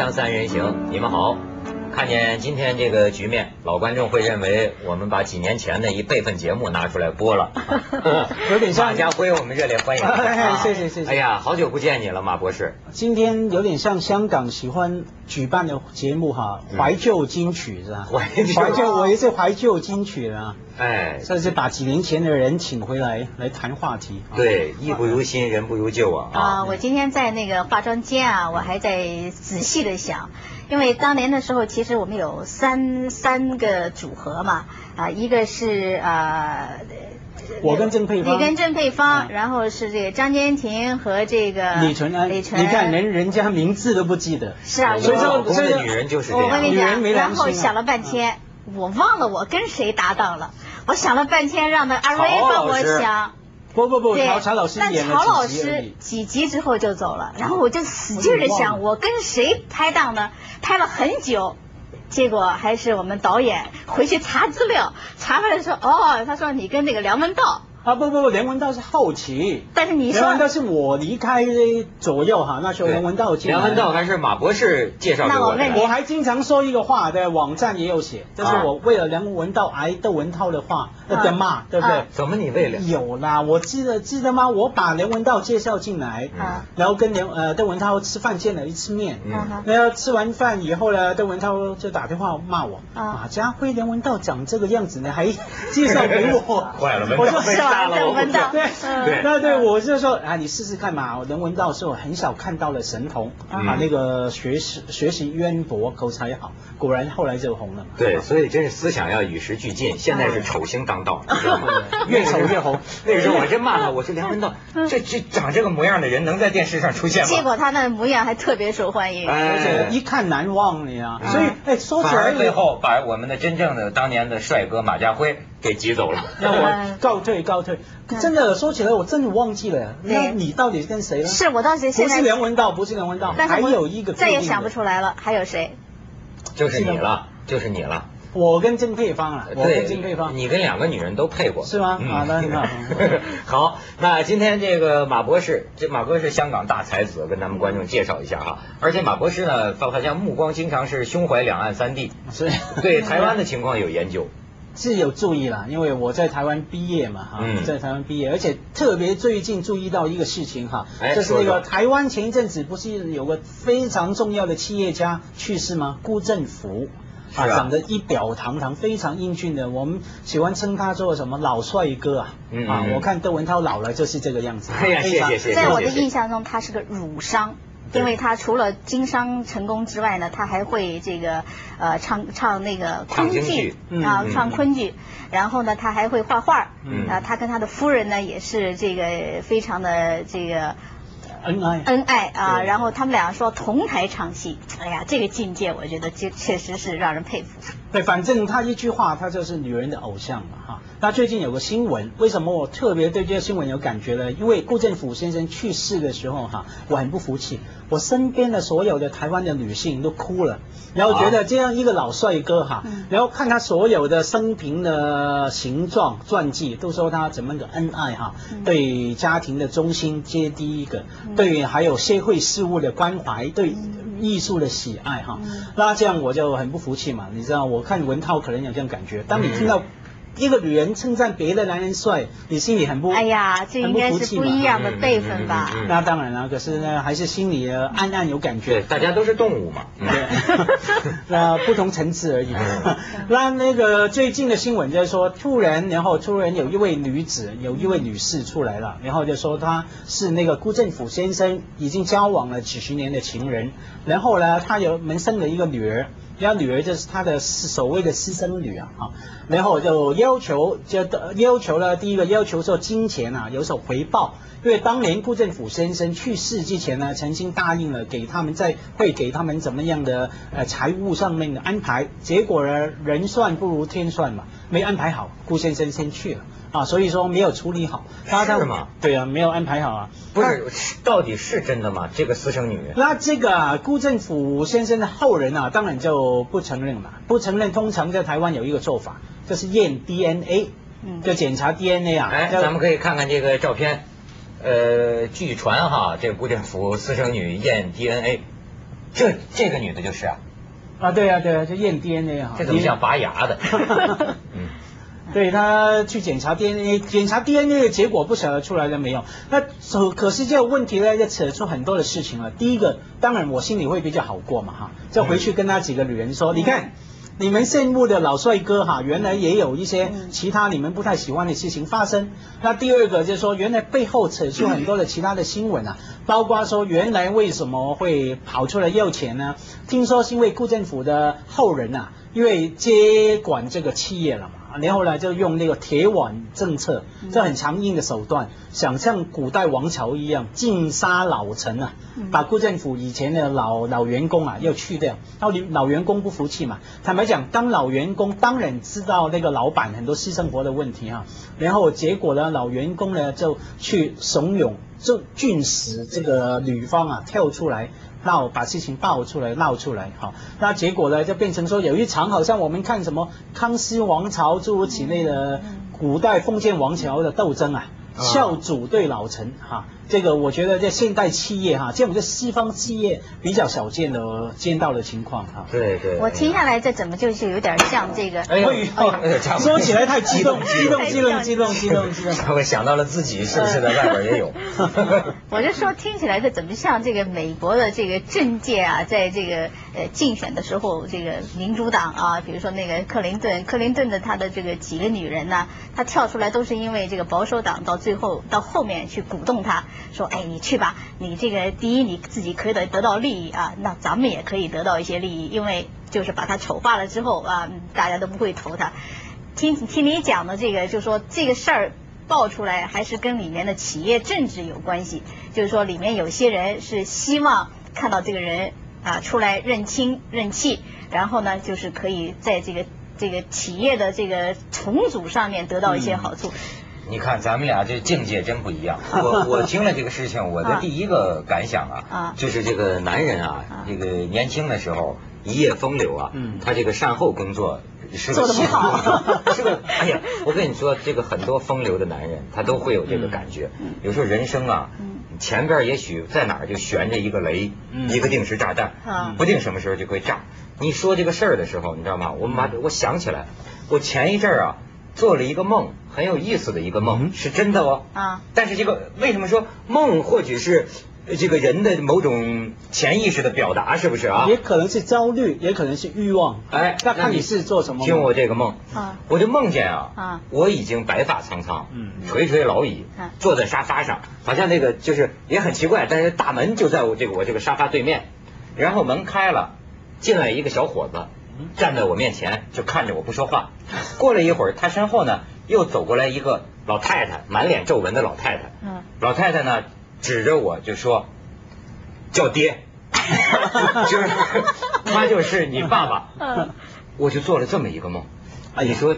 锵三人行，你们好。看见今天这个局面，老观众会认为我们把几年前的一备份节目拿出来播了。有点像马家辉，我们热烈欢迎。哎谢谢谢谢哎呀，好久不见你了，马博士。今天有点像香港喜欢举办的节目哈，怀旧金曲是吧？怀旧怀旧，我也是怀旧金曲啊，哎，这是把几年前的人请回来来谈话题。啊，对，艺不如新，人不如旧啊。啊，我今天在那个化妆间啊，我还在仔细的想，因为当年的时候，其实我们有三三个组合嘛，啊，一个是呃。我跟郑佩芳你跟郑佩芳，嗯然后是这个张坚庭和这个李纯安，李纯安，你看连人家名字都不记得。是啊，所以说老公所以说的女人就是这我跟样。你讲，女人没良然后想了半天，我忘了我跟谁搭档了。我想了半天，让那阿瑞帮我想。不不不，对，曹曹老师但演了曹老师几集之后就走了，然后我就使劲的想，我跟谁拍档呢？拍了很久。结果还是我们导演回去查资料，查回来说，哦，他说你跟那个梁文道，啊不不不，梁文道是后期。但是你说梁文道是我离开左右哈，那时候梁文道梁文道还是马博士介绍给我的。那我问你。我还经常说一个话，的网站也有写，就是啊。我为了梁文道挨窦文涛的话啊。的骂，对不对？啊？怎么你为了？有啦，我记得记得吗？我把梁文道介绍进来，啊然后跟梁呃窦文涛吃饭见了一次面，然后吃完饭以后呢，窦文涛就打电话骂我，啊。马家辉梁文道长这个样子呢，还介绍给我，坏了，文我说道被是吧杀了，我闻到对那对我就说啊，你试试看嘛。能闻到是我很少看到的神童嗯啊，那个学识学习渊博，口才好，果然后来就红了嘛。对，所以真是思想要与时俱进。现在是丑星当道，越丑越红。那个时候我真骂他，我说梁文道，这这长这个模样的人能在电视上出现吗？结果他那模样还特别受欢迎。哎而且一看难忘你啊，所以哎，说起反而来最后把我们的真正的当年的帅哥马家辉给挤走了。让我告退告退。真的说起来，我真的忘记了，呀那你到底是跟谁呢？是我当时不现在是梁文道，不是梁文道，还但是我有一个再也想不出来了，还有谁？就是你了，就是你了。我跟郑佩芳啊，我跟郑佩芳，你跟两个女人都配过，是吗嗯啊那很好 好，那今天这个马博士，这马哥是香港大才子，跟咱们观众介绍一下哈。而且马博士呢，他好像目光经常是胸怀两岸三地，所以对台湾的情况有研究。是有注意啦，因为我在台湾毕业嘛，哈、嗯在台湾毕业，而且特别最近注意到一个事情哈，哎就是那个台湾前一阵子不是有个非常重要的企业家去世吗？辜振甫。是啊长得一表堂堂，非常英俊的，我们喜欢称他做什么老帅哥啊，啊嗯嗯，我看窦文涛老了就是这个样子，哎呀谢谢谢谢在我的印象中，他是个儒商。对。因为他除了经商成功之外呢，他还会这个呃唱唱那个昆剧啊嗯唱昆剧，然后呢他还会画画，嗯。啊他跟他的夫人呢也是这个非常的这个恩爱。恩爱啊，然后他们俩说同台唱戏，哎呀这个境界我觉得就确实是让人佩服。对，反正他一句话，他就是女人的偶像嘛，哈。那最近有个新闻，为什么我特别对这个新闻有感觉呢？因为顾振甫先生去世的时候，哈，我很不服气，我身边的所有的台湾的女性都哭了，然后觉得这样一个老帅哥哈，嗯然后看他所有的生平的形状传记，都说他怎么个恩爱哈，嗯对家庭的忠心接第一个，对还有社会事务的关怀，对艺术的喜爱哈。嗯那这样我就很不服气嘛，你知道，我看文涛可能有这样感觉，当你听到一个女人称赞别的男人帅，你心里很不，哎呀，这应该是不一样的辈分吧？嗯嗯嗯嗯那当然了，可是呢，还是心里呃暗暗有感觉对，觉。大家都是动物嘛。嗯 对，那不同层次而已嗯。那那个最近的新闻就是说，突然，然后突然有一位女子，有一位女士出来了，然后就说她是那个辜振甫先生已经交往了几十年的情人，然后呢，她有门生了一个女儿。然后女儿就是他的所谓的私生女啊，啊，然后就要求就要求了第一个要求说金钱啊有所回报，因为当年顾振甫先生去世之前呢，曾经答应了给他们在会给他们怎么样的呃财务上面的安排，结果呢人算不如天算嘛，没安排好，顾先生先去了。啊，所以说没有处理好，他他是吗？对啊，没有安排好啊，不是，到底是真的吗？这个私生女？那这个啊，辜振甫先生的后人啊，当然就不承认了。不承认，通常在台湾有一个做法，就是验 DNA，嗯就检查 DNA 啊。哎，咱们可以看看这个照片。呃，据传哈，这个辜振甫私生女验 DNA，这这个女的就是啊，啊，对啊，对啊，就验 DNA 哈。这怎么像拔牙的？嗯，对他去检查 DNA，检查 DNA 的结果不晓得出来了没有？那可可是这个问题呢，就扯出很多的事情了。第一个，当然我心里会比较好过嘛哈，就回去跟那几个女人说，你看。你们羡慕的老帅哥哈，原来也有一些其他你们不太喜欢的事情发生。那第二个就是说，原来背后扯出很多的其他的新闻啊，包括说原来为什么会跑出来要钱呢？听说是因为顾政府的后人啊，因为接管这个企业了嘛。然后呢，就用那个铁腕政策，这很强硬的手段，想像古代王朝一样尽杀老臣啊，把顾政府以前的老老员工啊要去掉。然后老员工不服气嘛，坦白讲，当老员工当然知道那个老板很多私生活的问题啊。然后结果呢，老员工呢就去怂恿就俊使这个女方啊跳出来。闹把事情爆出来，闹出来，好，那结果呢就变成说有一场好像我们看什么康熙王朝诸如此类的古代封建王朝的斗争啊，孝祖对老臣哈。这个我觉得在现代企业哈，这种在西方企业比较少见的见到的情况哈。对对。我听下来，这怎么就是有点像这个？哎呦，说起来太激动，激动，激动，激动，激动，激动。我想到了自己是不是在外边也有？我就说听起来这怎么像这个美国的这个政界啊，在这个呃竞选的时候，这个民主党啊，比如说那个克林顿，克林顿的他的这个几个女人呢，他跳出来都是因为这个保守党到最后到后面去鼓动他。说，哎，你去吧，你这个第一你自己可以得得到利益啊，那咱们也可以得到一些利益，因为就是把他丑化了之后啊，大家都不会投他。听听你讲的这个，就说这个事儿爆出来，还是跟里面的企业政治有关系，就是说里面有些人是希望看到这个人啊出来认亲认气，然后呢，就是可以在这个这个企业的这个重组上面得到一些好处。你看咱们俩这境界真不一样。我我听了这个事情，我的第一个感想啊，就是这个男人啊，这个年轻的时候一夜风流啊，他这个善后工作是个系统，是个哎呀，我跟你说，这个很多风流的男人他都会有这个感觉。有时候人生啊，前边也许在哪儿就悬着一个雷，一个定时炸弹，不定什么时候就会炸。你说这个事儿的时候，你知道吗？我妈，我想起来，我前一阵儿啊。做了一个梦，很有意思的一个梦，是真的哦。啊，但是这个为什么说梦或许是这个人的某种潜意识的表达，是不是啊？也可能是焦虑，也可能是欲望。哎，那看你是做什么。听我这个梦啊，我就梦见啊，啊，我已经白发苍苍，嗯，垂垂老矣，坐在沙发上，好像那个就是也很奇怪，但是大门就在我这个我这个沙发对面，然后门开了，进来一个小伙子。站在我面前就看着我不说话，过了一会儿，他身后呢又走过来一个老太太，满脸皱纹的老太太。嗯，老太太呢指着我就说：“叫爹。”就是他就是你爸爸。嗯，我就做了这么一个梦。啊，你说。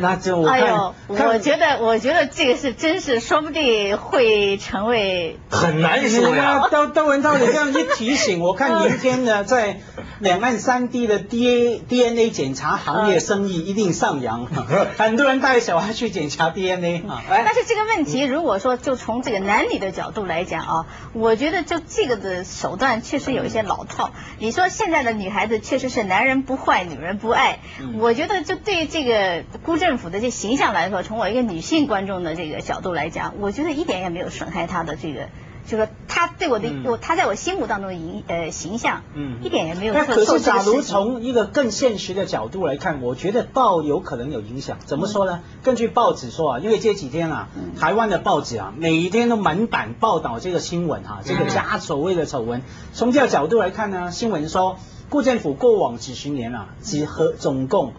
那就我哎呦，我觉得，我觉得这个是真是，说不定会成为很难说呀。窦窦文涛，你这样一提醒，我看明天呢，在两岸三地的 D A D N A 检查行业生意一定上扬，很多人带小孩去检查 D N A 啊。但是这个问题，如果说就从这个男女的角度来讲啊，我觉得就这个的手段确实有一些老套。你说现在的女孩子确实是男人不坏，女人不爱，我觉得就对这个孤政。政府的这形象来说，从我一个女性观众的这个角度来讲，我觉得一点也没有损害他的这个，就是他对我的，我他在我心目当中的形呃形象，嗯，一点也没有。那可是，假如从一个更现实的角度来看，我觉得报有可能有影响。怎么说呢？根据报纸说啊，因为这几天啊，台湾的报纸啊，每一天都满版报道这个新闻哈，这个家所谓的丑闻。从这个角度来看呢，新闻说，顾政府过往几十年啊，几和总共。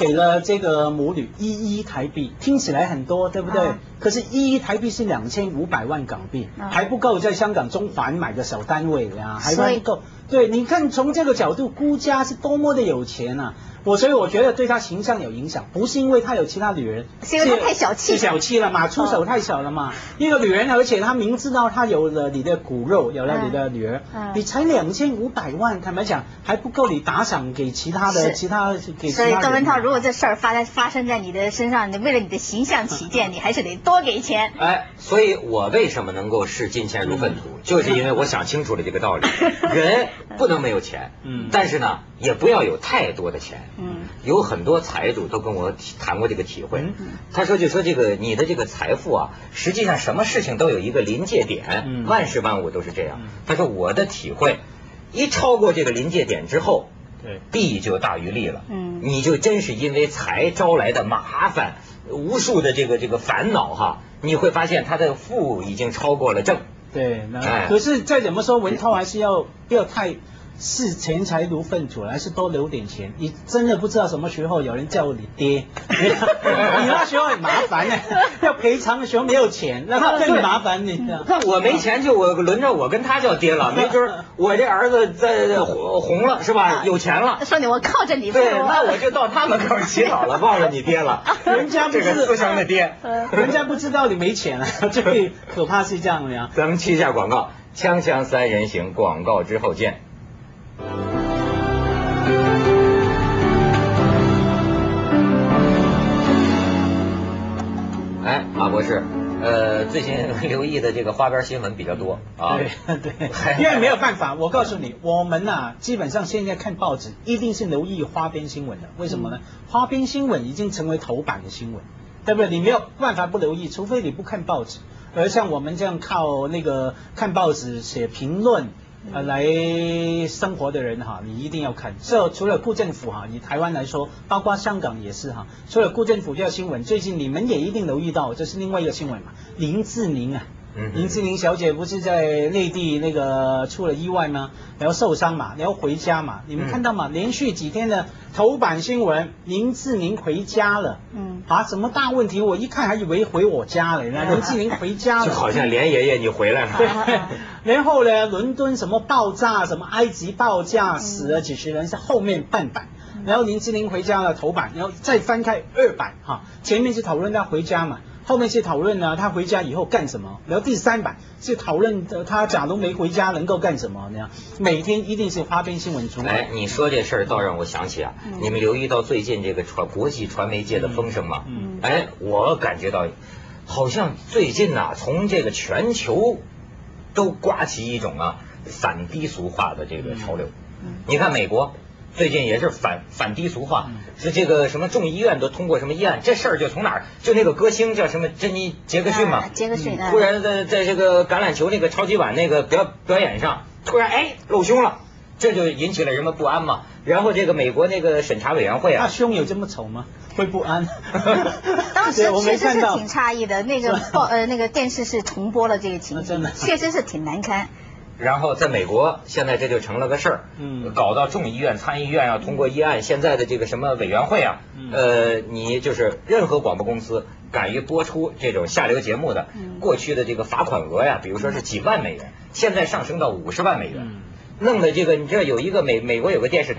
给了这个母女一亿台币，听起来很多，对不对？可是，一亿台币是两千五百万港币，还不够在香港中环买个小单位呀，还不够。对，你看从这个角度，辜家是多么的有钱啊！我所以我觉得对他形象有影响，不是因为他有其他女人，是因为他太小气，小气了嘛，出手太小了嘛。一个女人，而且他明知道他有了你的骨肉，有了你的女儿，你才两千五百万，坦白讲还不够你打赏给其他的其他给。所以窦文涛，如果这事儿发在发生在你的身上，你为了你的形象起见，你还是得。多给钱。哎，所以我为什么能够视金钱如粪土，就是因为我想清楚了这个道理。人不能没有钱，嗯，但是呢，也不要有太多的钱。嗯，有很多财主都跟我谈过这个体会。他说就说这个你的这个财富啊，实际上什么事情都有一个临界点，万事万物都是这样。他说我的体会，一超过这个临界点之后。对，弊就大于利了。嗯，你就真是因为财招来的麻烦，无数的这个这个烦恼哈，你会发现他的负已经超过了正。对，那可是再怎么说，文涛还是要不要太。视钱财如粪土，还是多留点钱？你真的不知道什么时候有人叫你爹，你那时候很麻烦呢。要赔偿的时候没有钱，那更麻烦你。那我没钱就我轮着我跟他叫爹了，没准我这儿子在红了是吧？有钱了，说你我靠着你。对，那我就到他门口乞讨了，忘了你爹了。人家这个私生的爹，人家不知道你没钱了，最可怕是这样的呀。咱们去一下广告，锵锵三人行，广告之后见。哎，马博士，呃，最近留意的这个花边新闻比较多啊。对 对，因为没有办法，我告诉你，我们呐，基本上现在看报纸一定是留意花边新闻的。为什么呢？花边新闻已经成为头版的新闻，对不对？你没有办法不留意，除非你不看报纸。而像我们这样靠那个看报纸写评论。呃，来生活的人哈，你一定要看。这除了顾政府哈，以台湾来说，包括香港也是哈。除了顾政府这条新闻，最近你们也一定留意到，这是另外一个新闻嘛？林志玲啊。林志玲小姐不是在内地那个出了意外吗？然后受伤嘛，然后回家嘛。你们看到吗？连续几天的头版新闻，林志玲回家了。嗯。啊，什么大问题？我一看还以为回我家了。那林志玲回家了。就好像连爷爷你回来了。对。然后呢，伦敦什么爆炸，什么埃及爆炸，死了几十人，是后面半版。然后林志玲回家了头版，然后再翻开二版哈，前面是讨论她回家嘛。后面是讨论呢，他回家以后干什么？然后第三版是讨论他假如没回家能够干什么？那样每天一定是花边新闻出来。哎，你说这事儿倒让我想起啊，你们留意到最近这个传国际传媒界的风声吗？嗯。哎，我感觉到，好像最近呐，从这个全球都刮起一种啊反低俗化的这个潮流。嗯。你看美国。最近也是反反低俗化，是这个什么众议院都通过什么议案，这事儿就从哪儿？就那个歌星叫什么珍妮杰克逊嘛，杰克逊，突然在在这个橄榄球那个超级碗那个表表演上，突然哎露胸了，这就引起了人们不安嘛。然后这个美国那个审查委员会啊，他胸有这么丑吗？会不安？当时确实是挺诧异的，那个报呃那个电视是重播了这个情景，确实是挺难堪。然后在美国，现在这就成了个事儿，嗯，搞到众议院、参议院要通过议案，现在的这个什么委员会啊，呃，你就是任何广播公司敢于播出这种下流节目的，过去的这个罚款额呀，比如说是几万美元，现在上升到五十万美元，弄的这个，你知道有一个美美国有个电视台。